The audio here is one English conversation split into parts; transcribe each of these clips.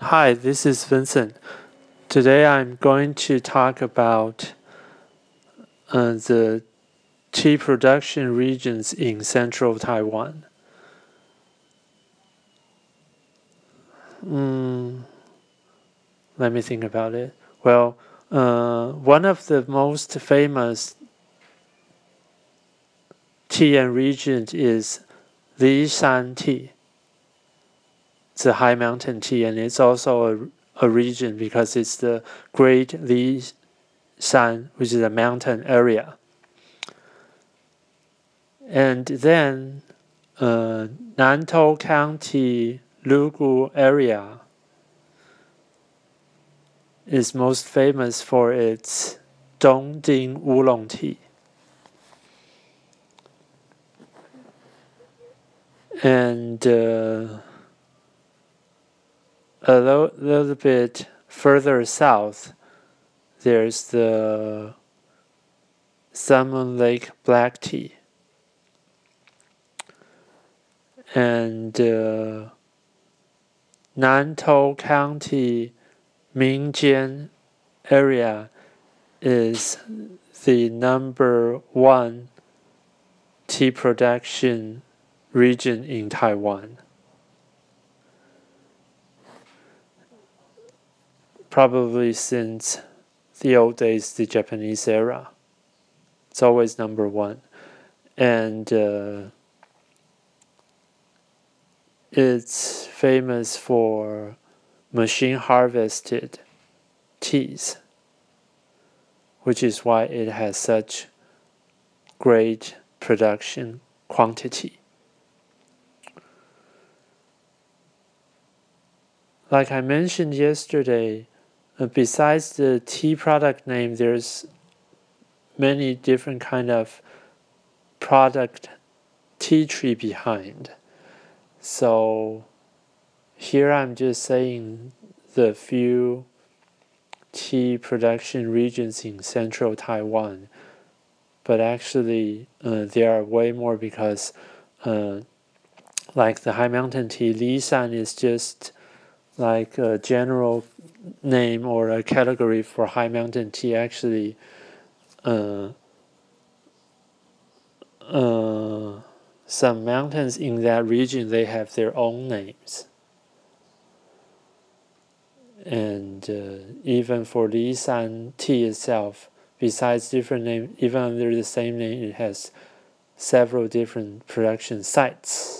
Hi, this is Vincent. Today I'm going to talk about uh, the tea production regions in central Taiwan. Mm, let me think about it. Well, uh, one of the most famous tea and regions is Lishan tea the high mountain tea, and it's also a, a region because it's the Great Li Shan, which is a mountain area. And then uh, Nantou County, Lugu area is most famous for its Dongding Oolong tea. And uh, a little, little bit further south, there's the Sun Moon Lake black tea. And uh, Nantou County Mingjian area is the number one tea production region in Taiwan. Probably since the old days, the Japanese era. It's always number one. And uh, it's famous for machine harvested teas, which is why it has such great production quantity. Like I mentioned yesterday, besides the tea product name, there's many different kind of product tea tree behind. So here I'm just saying the few tea production regions in central Taiwan, but actually uh, there are way more because, uh, like the high mountain tea, Lishan is just like a general name or a category for high mountain tea actually uh, uh, some mountains in that region they have their own names. And uh, even for Lishan tea itself besides different name even under the same name it has several different production sites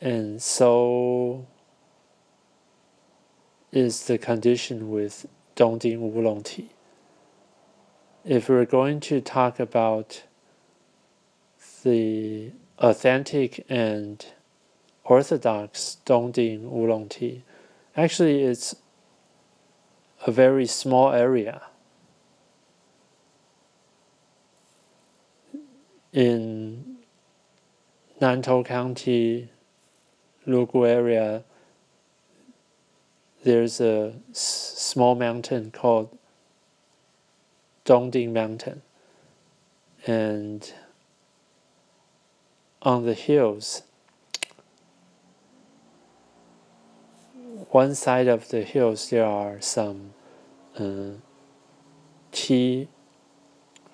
and so is the condition with Dongding Oolong tea. If we're going to talk about the authentic and orthodox Dongding Oolong tea, actually it's a very small area. In Nantou County, Lugu area, there's a small mountain called Dongding Mountain. And on the hills, one side of the hills, there are some uh, tea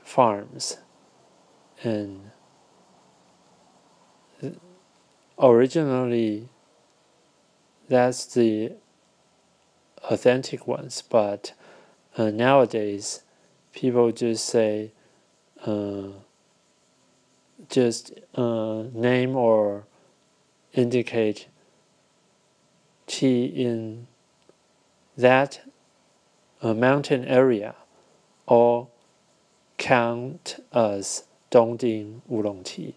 farms. And originally, that's the authentic ones, but uh, nowadays people just say, uh, just uh, name or indicate tea in that uh, mountain area or count as Dongding Oolong tea.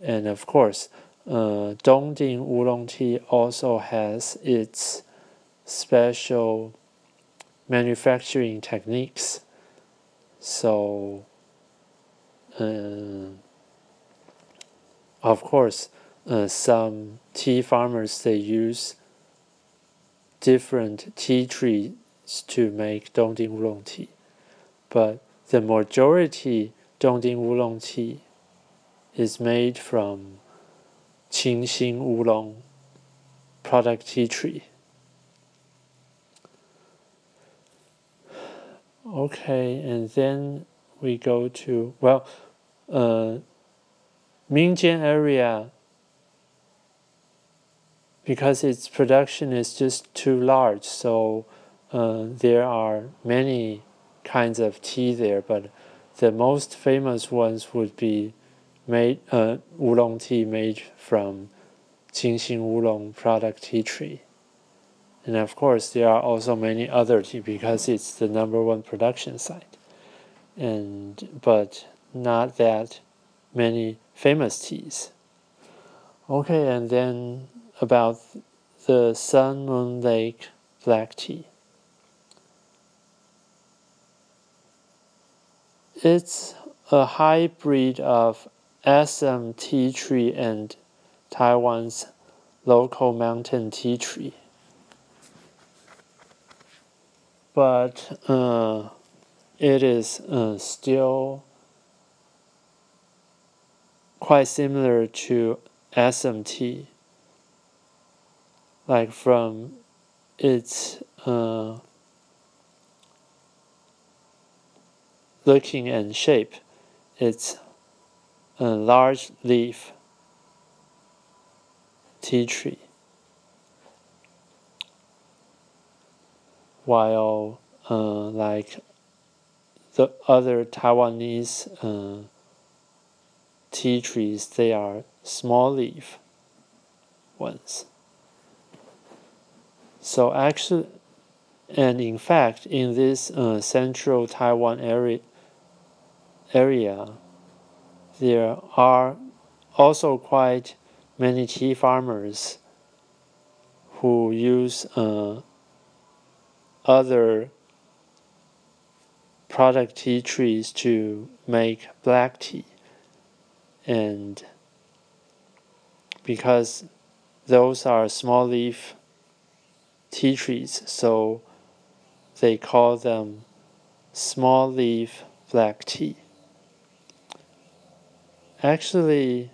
And of course, uh, Dongding Oolong tea also has its special manufacturing techniques. So, uh, of course, uh, some tea farmers they use different tea trees to make Dongding Oolong tea, but the majority Dongding Oolong tea is made from Qingxin Oolong product tea tree. Okay, and then we go to well, uh, Mingjian area because its production is just too large, so uh, there are many kinds of tea there, but the most famous ones would be made uh, oolong tea made from Qingxin oolong product tea tree. And of course, there are also many other tea because it's the number one production site. And but not that many famous teas. Okay, and then about the Sun Moon Lake black tea. It's a hybrid of Tea tree and Taiwan's local mountain tea tree. but uh, it is uh, still quite similar to Assam tea. Like from its uh, looking and shape, it's a large leaf tea tree. while uh, like the other Taiwanese uh, tea trees, they are small leaf ones. So actually, and in fact, in this uh, central Taiwan area, area, there are also quite many tea farmers who use uh, other product tea trees to make black tea. And because those are small leaf tea trees, so they call them small leaf black tea. Actually,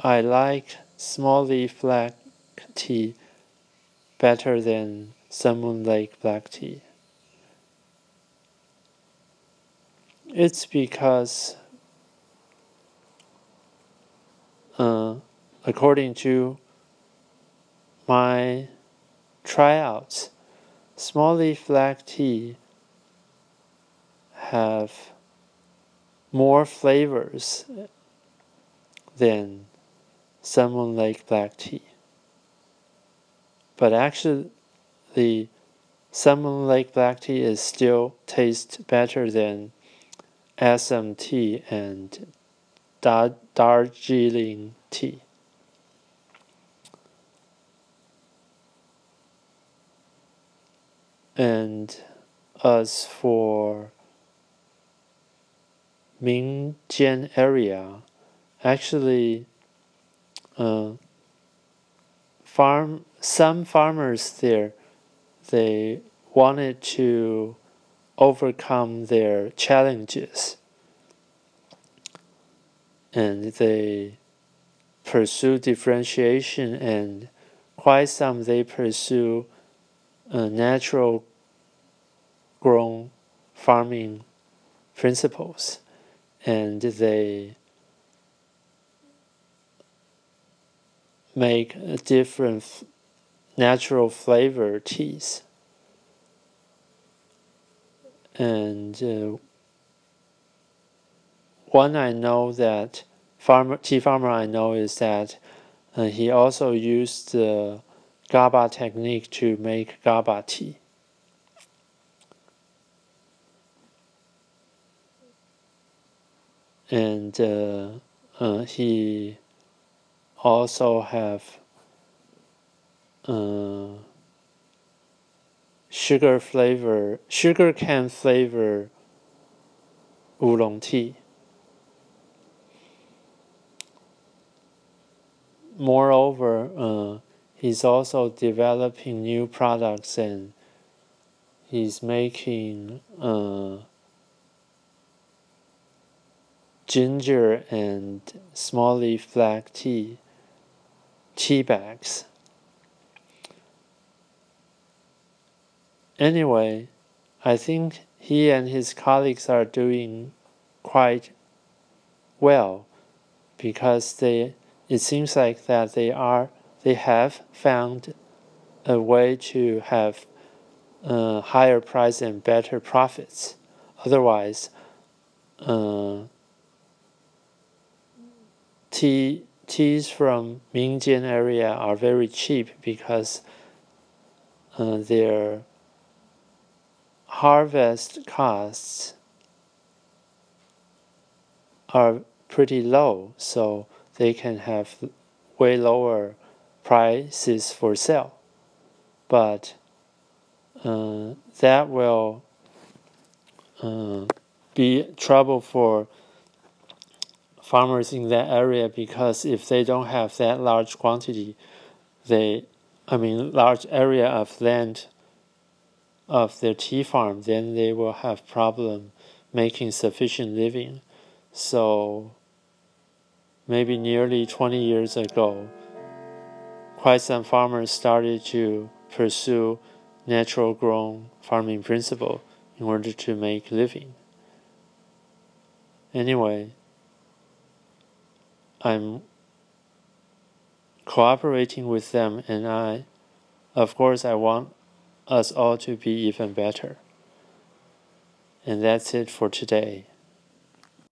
I like small leaf black tea better than Moon Lake black tea. It's because, uh, according to my tryouts, small leaf black tea have more flavors than Sun Moon Lake black tea. But actually, the Sun Moon black tea is still tastes better than Assam tea and Dar- Darjeeling tea. And as for Mingjian area, actually, uh, farm some farmers there they wanted to overcome their challenges. And they pursue differentiation and quite some they pursue uh, natural grown farming principles. And they make different natural flavor teas. And uh, one I know that farmer tea farmer I know is that uh, he also used the GABA technique to make GABA tea. And uh, uh he also have uh, sugar flavor, sugar cane flavor oolong tea. Moreover, uh, he's also developing new products and he's making uh, ginger and small leaf black tea tea bags anyway, I think he and his colleagues are doing quite well because they it seems like that they are they have found a way to have uh, higher price and better profits. Otherwise, uh, tea teas from Mingjian area are very cheap because uh, their harvest costs are pretty low, so they can have way lower prices for sale. But uh, that will uh, be trouble for farmers in that area because if they don't have that large quantity, they, I mean, large area of land of their tea farm, then they will have problem making sufficient living. So maybe nearly 20 years ago, quite some farmers started to pursue natural grown farming principle in order to make living. Anyway, I'm cooperating with them and I of course I want us all to be even better. And that's it for today.